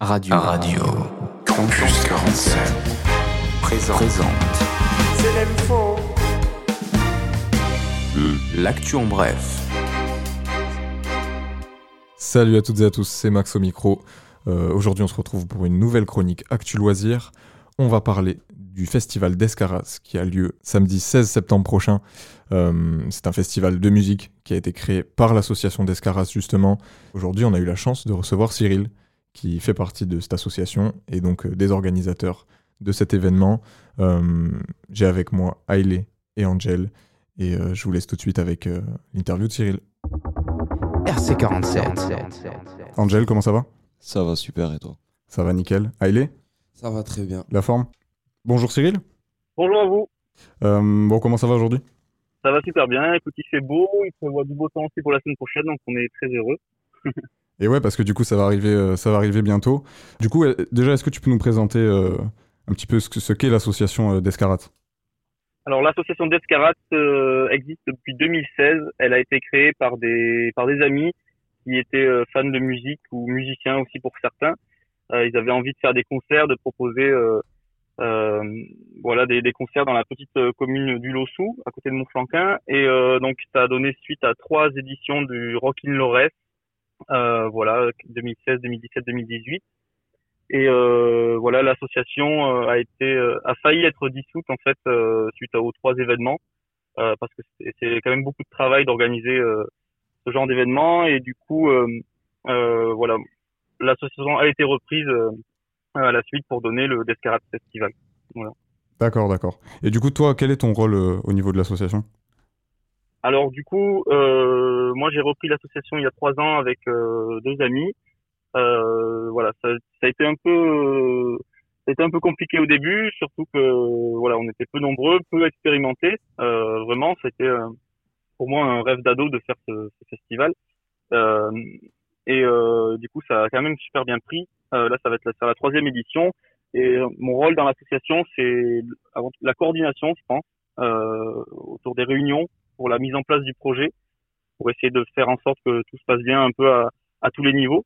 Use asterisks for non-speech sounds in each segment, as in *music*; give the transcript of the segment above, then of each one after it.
Radio. Radio. Campus 47. Présente. Présente. C'est l'info. L'actu en bref. Salut à toutes et à tous, c'est Max au micro. Euh, Aujourd'hui, on se retrouve pour une nouvelle chronique Actu Loisirs. On va parler du festival d'Escaras qui a lieu samedi 16 septembre prochain. Euh, c'est un festival de musique qui a été créé par l'association d'Escaras justement. Aujourd'hui, on a eu la chance de recevoir Cyril qui fait partie de cette association et donc euh, des organisateurs de cet événement. Euh, J'ai avec moi Hailey et Angel et euh, je vous laisse tout de suite avec euh, l'interview de Cyril. RC47. Angel, comment ça va? Ça va super et toi? Ça va nickel. Hailey, Ça va très bien. la forme? Bonjour Cyril. Bonjour à vous. Euh, bon, comment ça va aujourd'hui? Ça va super bien. Écoute, il fait beau, il prévoit du beau temps aussi pour la semaine prochaine, donc on est très heureux. *laughs* Et ouais, parce que du coup, ça va arriver, euh, ça va arriver bientôt. Du coup, euh, déjà, est-ce que tu peux nous présenter euh, un petit peu ce que- ce qu'est l'association euh, d'Escarat Alors l'association d'Escarat euh, existe depuis 2016. Elle a été créée par des par des amis qui étaient fans de musique ou musiciens aussi pour certains. Euh, ils avaient envie de faire des concerts, de proposer voilà des, des concerts dans la petite commune du Lossou, à côté de Montflanquin. Et donc ça a donné suite à trois éditions du Rock in. Euh, voilà 2016, 2017, 2018. Et euh, voilà, l'association euh, a été a failli être dissoute en fait suite aux trois événements parce que c'est- quand même beaucoup de travail d'organiser ce genre d'événements et du coup voilà l'association a été reprise à la suite pour donner le Descarade Festival. D'accord, d'accord. Et du coup, toi, quel est ton rôle euh, au niveau de l'association? Alors du coup, euh, moi j'ai repris l'association il y a trois ans avec euh, deux amis. Euh, voilà, ça, ça a été un peu, ça a été un peu compliqué au début, surtout que voilà, on était peu nombreux, peu expérimentés. Euh, vraiment, c'était euh, pour moi un rêve d'ado de faire ce, festival. Et du coup, ça a quand même super bien pris. Là, ça va être la, la troisième édition. Et mon rôle dans l'association, c'est la coordination, je pense, autour des réunions pour la mise en place du projet, pour essayer de faire en sorte que tout se passe bien un peu à, à tous les niveaux.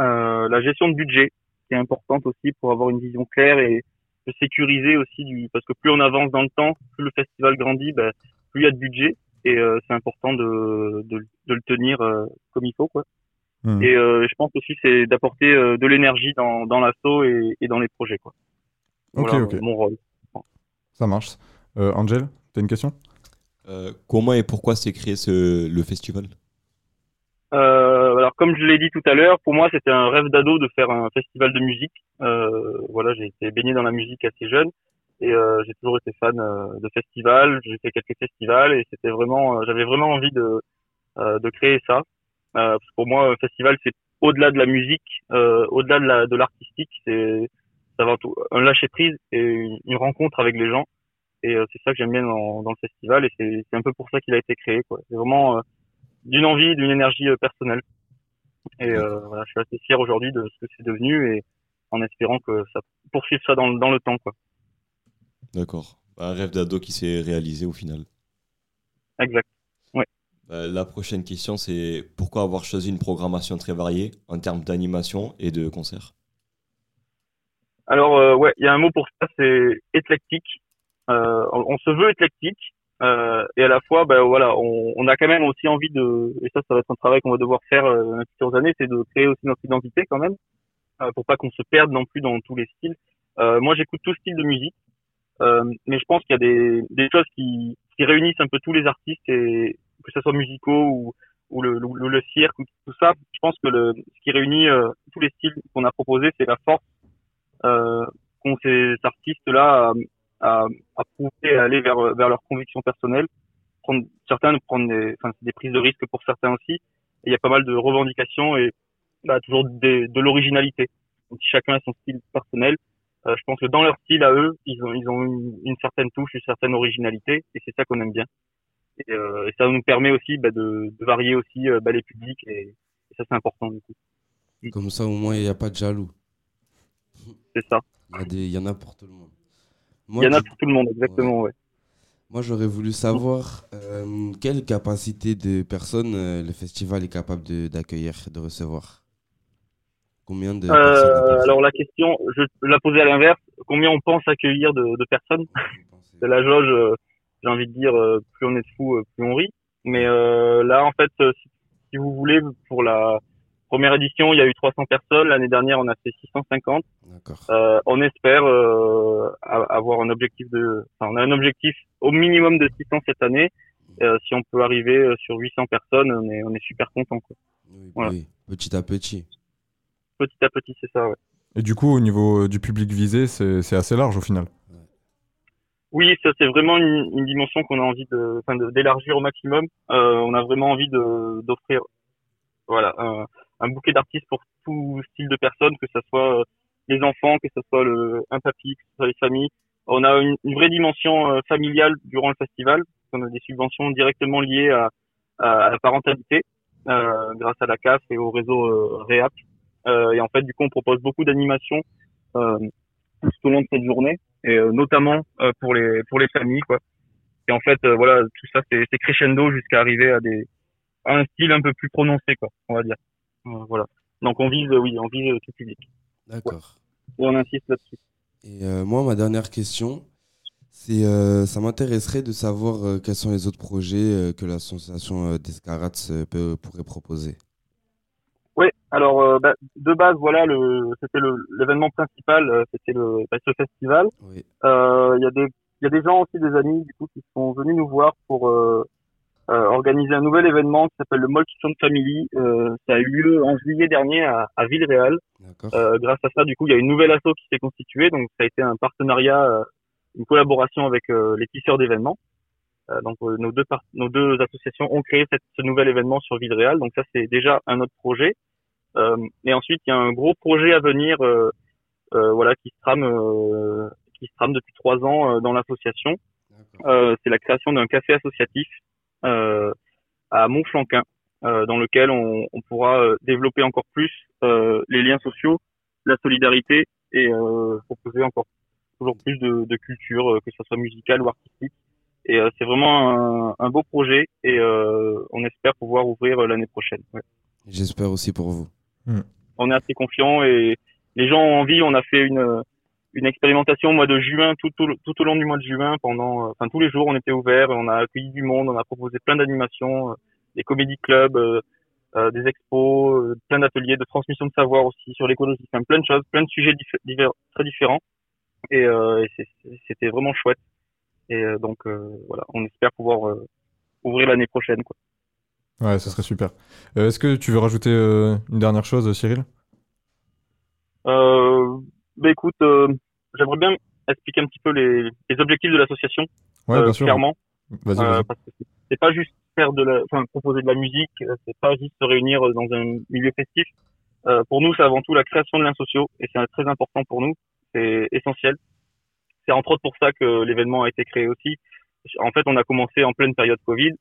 Euh, la gestion de budget, qui est importante aussi pour avoir une vision claire et de sécuriser aussi du, parce que plus on avance dans le temps, plus le festival grandit, ben, plus il y a de budget et euh, c'est important de, de, de le tenir euh, comme il faut quoi. Hmm. Et je pense aussi c'est d'apporter de l'énergie dans, dans l'assaut et, et dans les projets quoi. Voilà ok. mon rôle. Ça marche. Angel, t'as une question? Euh, Comment et pourquoi s'est créé ce, le festival? Euh, alors comme je l'ai dit tout à l'heure, pour moi c'était un rêve d'ado de faire un festival de musique. Euh, voilà, j'ai été baigné dans la musique assez jeune et euh, j'ai toujours été fan euh, de festivals. J'ai fait quelques festivals et c'était vraiment, euh, j'avais vraiment envie de euh, de créer ça. Parce que pour moi, un festival c'est au-delà de la musique, au-delà de la de l'artistique, c'est avant tout un lâcher prise et une rencontre avec les gens. Et euh, c'est ça que j'aime bien dans, dans le festival et c'est un peu pour ça qu'il a été créé. quoi. C'est vraiment euh, d'une envie, d'une énergie euh, personnelle. Et euh, voilà, je suis assez fier aujourd'hui de ce que c'est devenu et en espérant que ça poursuive ça dans, le- dans le temps. Quoi. D'accord. Un rêve d'ado qui s'est réalisé au final. Exact. Euh, la prochaine question, c'est pourquoi avoir choisi une programmation très variée en termes d'animation et de concerts Alors, euh, ouais, il y a un mot pour ça, c'est éclectique. Euh, on, se veut éclectique. Euh, et à la fois, ben voilà, on, on a quand même aussi envie de, et ça, ça va être un travail qu'on va devoir faire euh, dans les années, c'est de créer aussi notre identité quand même, pour pas qu'on se perde non plus dans tous les styles. Moi, j'écoute tout style de musique, mais je pense qu'il y a des, des choses qui, qui réunissent un peu tous les artistes, et que ce soit musicaux ou, ou le, le, le cirque ou tout ça. Je pense que le, ce qui réunit euh, tous les styles qu'on a proposés, c'est la force euh, qu'ont ces artistes-là à, à, prouver à aller vers, vers leurs convictions personnelles. Prendre, certains prennent des, enfin, des prises de risque pour certains aussi. Et il y a pas mal de revendications et bah, toujours des- de l'originalité. Donc chacun a son style personnel. Euh, je pense que dans leur style à eux, ils ont, ils ont une, une certaine touche, une certaine originalité, et c'est ça qu'on aime bien. Et, euh, et ça nous permet aussi bah, de, de varier aussi euh, bah, les publics, et, et ça c'est important du coup. Comme ça, au moins, il n'y a pas de jaloux. C'est ça. Il y, a des- il y en a pour tout le monde. Il y en a pour tout le monde, exactement. Ouais. moi j'aurais voulu savoir euh, quelle capacité de personnes euh, le festival est capable de- d'accueillir, de recevoir? Combien de euh, Alors la question, je la poser à l'inverse. Combien on pense accueillir de, de personnes? C'est *laughs* la jauge. J'ai envie de dire, plus on est de fous, plus on rit. Mais là, en fait, si, si, vous voulez, pour la première édition, il y a eu 300 personnes. L'année dernière, on a fait 650. Euh, on espère avoir un objectif de, enfin, on a un objectif au minimum de 600 cette année. si on peut arriver sur 800 personnes, on est, on est super content. Quoi. Oui, voilà. oui, petit à petit petit à petit, c'est ça, ouais. Et du coup, au niveau euh, du public visé, c'est assez large au final. Oui, ça c'est vraiment une, dimension qu'on a envie de, enfin, d'élargir au maximum. Euh, on a vraiment envie de d'offrir, voilà, un, bouquet d'artistes pour tout style de personnes, que ce soit euh, les enfants, que ce soit le, un papy, que ce soit les familles. On a une, vraie dimension familiale durant le festival. On a des subventions directement liées à, à, la parentalité, grâce à la CAF et au réseau REAP. Euh, et en fait, du coup, on propose beaucoup d'animations euh, tout au long de cette journée, et euh, notamment pour les pour les familles, quoi. Et en fait, voilà, tout ça, c'est crescendo jusqu'à arriver à des à un style un peu plus prononcé, quoi, on va dire. voilà. Donc on vise, oui, on vise tout public. D'accord. Et on insiste là-dessus. Et moi, ma dernière question, c'est, euh, ça m'intéresserait de savoir quels sont les autres projets que l'association Descarats pourrait proposer. Oui, alors euh, bah, de base, voilà, c'était l'événement principal, euh, c'était le bah, ce festival. Euh, il y a des il y a des gens aussi, des amis du coup, qui sont venus nous voir pour organiser un nouvel événement qui s'appelle le Moltstone Family. ça a eu lieu en juillet dernier à, à Villeréal. grâce à ça, du coup, il y a une nouvelle asso qui s'est constituée. Donc, ça a été un partenariat, une collaboration avec les tisseurs d'événements. donc nos deux nos deux associations ont créé cette, ce nouvel événement sur Villeréal. Donc ça c'est déjà un autre projet. Euh, et ensuite, il y a un gros projet à venir, euh, euh, voilà, qui se trame, qui se trame depuis trois ans dans l'association. c'est la création d'un café associatif à Montflanquin, dans lequel on, on pourra développer encore plus les liens sociaux, la solidarité et proposer encore toujours plus de, de culture, que ce soit musicale ou artistique. Et c'est vraiment un, un, beau projet et on espère pouvoir ouvrir l'année prochaine. Ouais. J'espère aussi pour vous. Hmm. On est assez confiant et les gens ont envie. On a fait une une expérimentation au mois de juin, tout, tout, tout au long du mois de juin, pendant, euh, enfin tous les jours, on était ouvert, on a accueilli du monde, on a proposé plein d'animations, euh, des comédie clubs, euh, des expos, plein d'ateliers de transmission de savoir aussi sur l'écologie, enfin, plein de choses, plein de sujets divers, très différents. Et, et c'était vraiment chouette. Et donc voilà, on espère pouvoir ouvrir l'année prochaine. Quoi. Ouais, ça serait super. Euh, est-ce que tu veux rajouter euh, une dernière chose, Cyril? Euh, bah écoute, j'aimerais bien expliquer un petit peu les, les objectifs de l'association. Ouais, sûr. Clairement. Vas-y, vas parce que c'est pas juste faire de la, enfin, proposer de la musique, c'est pas juste se réunir dans un milieu festif. pour nous, c'est avant tout la création de liens sociaux et c'est très important pour nous. C'est essentiel. C'est entre autres pour ça que l'événement a été créé aussi. En fait, on a commencé en pleine période Covid.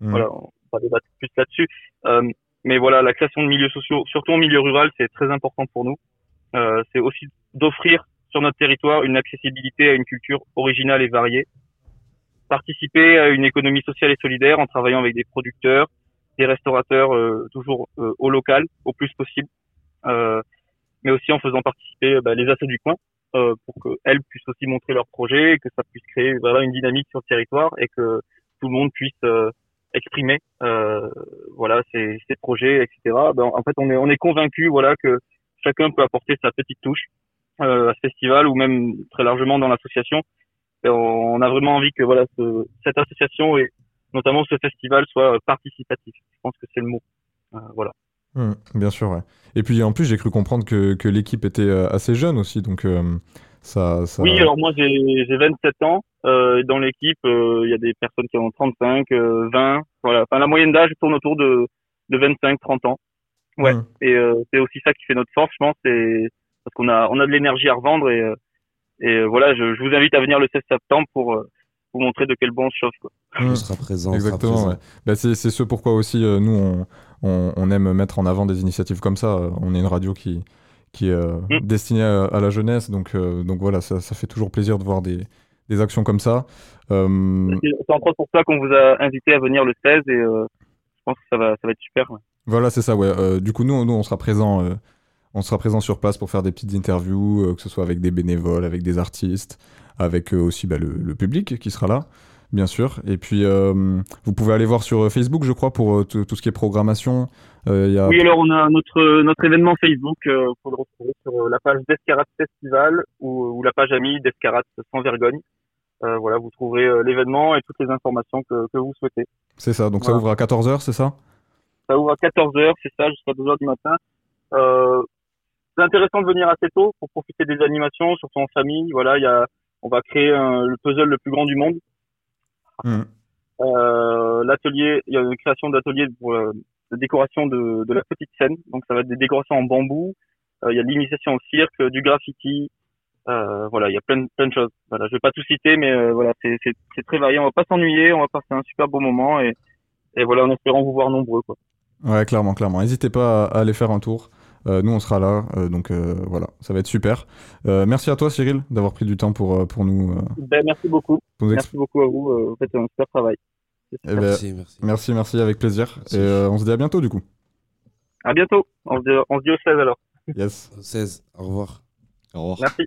Mmh. Voilà, pas débattre plus là-dessus. Euh, mais voilà, la création de milieux sociaux, surtout en milieu rural, c'est très important pour nous. Euh, c'est aussi d'offrir sur notre territoire une accessibilité à une culture originale et variée. Participer à une économie sociale et solidaire en travaillant avec des producteurs, des restaurateurs euh, toujours euh, au local, au plus possible. Euh, mais aussi en faisant participer bah, les assos du coin pour qu'elles puissent aussi montrer leurs projets, que ça puisse créer voilà, une dynamique sur le territoire et que tout le monde puisse exprimer euh, voilà ces projets etc ben, en fait on est on est convaincu voilà que chacun peut apporter sa petite touche euh, à ce festival ou même très largement dans l'association on a vraiment envie que voilà ce, cette association et notamment ce festival soit participatif je pense que c'est le mot euh, voilà mmh, bien sûr ouais. et puis en plus j'ai cru comprendre que, que l'équipe était euh, assez jeune aussi donc euh, ça, ça... oui alors moi j'ai 27 ans euh, dans l'équipe, euh, il y a des personnes qui ont 35, 20, euh, voilà. Enfin, la moyenne d'âge tourne autour de, de 25, 30 ans. Ouais. Mmh. Et c'est aussi ça qui fait notre force, je pense, c'est parce qu'on a, on a de l'énergie à revendre et, et voilà, je, je, vous invite à venir le 16 septembre pour vous montrer de quel bon on se chauffe. Quoi. Mmh. On sera présent. Exactement. Ouais. Bah, c'est ce pourquoi aussi nous on, on, on, aime mettre en avant des initiatives comme ça. On est une radio qui qui est mmh. destinée à, à, la jeunesse, donc donc voilà, ça, ça fait toujours plaisir de voir des des actions comme ça. Euh, c'est entre autres pour ça qu'on vous a invité à venir le 16 et euh, je pense que ça va, ça va être super. Voilà, c'est ça, ouais. Euh, du coup, nous, nous, on sera présents On sera présent sur place pour faire des petites interviews, que ce soit avec des bénévoles, avec des artistes, avec aussi bah, le, public qui sera là bien sûr. Et puis, vous pouvez aller voir sur Facebook, je crois, pour tout ce qui est programmation. y a... Oui, alors on a notre, notre événement Facebook, euh, pour le retrouver sur la page d'Escarat Festival ou, ou, la page amie d'Escarat sans vergogne. Euh, voilà, vous trouverez euh, l'événement et toutes les informations que, que vous souhaitez. C'est ça, donc ça ouvre à 14h, c'est ça? Ça ouvre à 14h, c'est ça, jusqu'à 2h du matin. Euh, c'est intéressant de venir assez tôt pour profiter des animations, surtout en famille. Voilà, il y a, on va créer le puzzle le plus grand du monde. Mmh. Euh, l'atelier, il y a une création d'atelier pour euh, de décoration de, de, la petite scène. Donc ça va être des décorations en bambou. il y a de l'initiation au cirque, du graffiti, euh, voilà, il y a plein, plein de choses. Voilà, je vais pas tout citer, mais euh, voilà, c'est très varié. On va pas s'ennuyer, on va passer un super beau moment et, et voilà, en espérant vous voir nombreux. Quoi. Ouais, clairement, clairement. N'hésitez pas à, aller faire un tour. Euh, nous, on sera là, donc voilà, ça va être super. merci à toi, Cyril, d'avoir pris du temps pour, pour nous. Ben, merci beaucoup. Merci beaucoup à vous. vous faites un super travail. Eh ben, merci, merci. Merci, merci, avec plaisir. Et on se dit à bientôt, du coup. À bientôt. On se dit, on se dit au 16 alors. Yes. Au 16. Au revoir. Au revoir. Merci.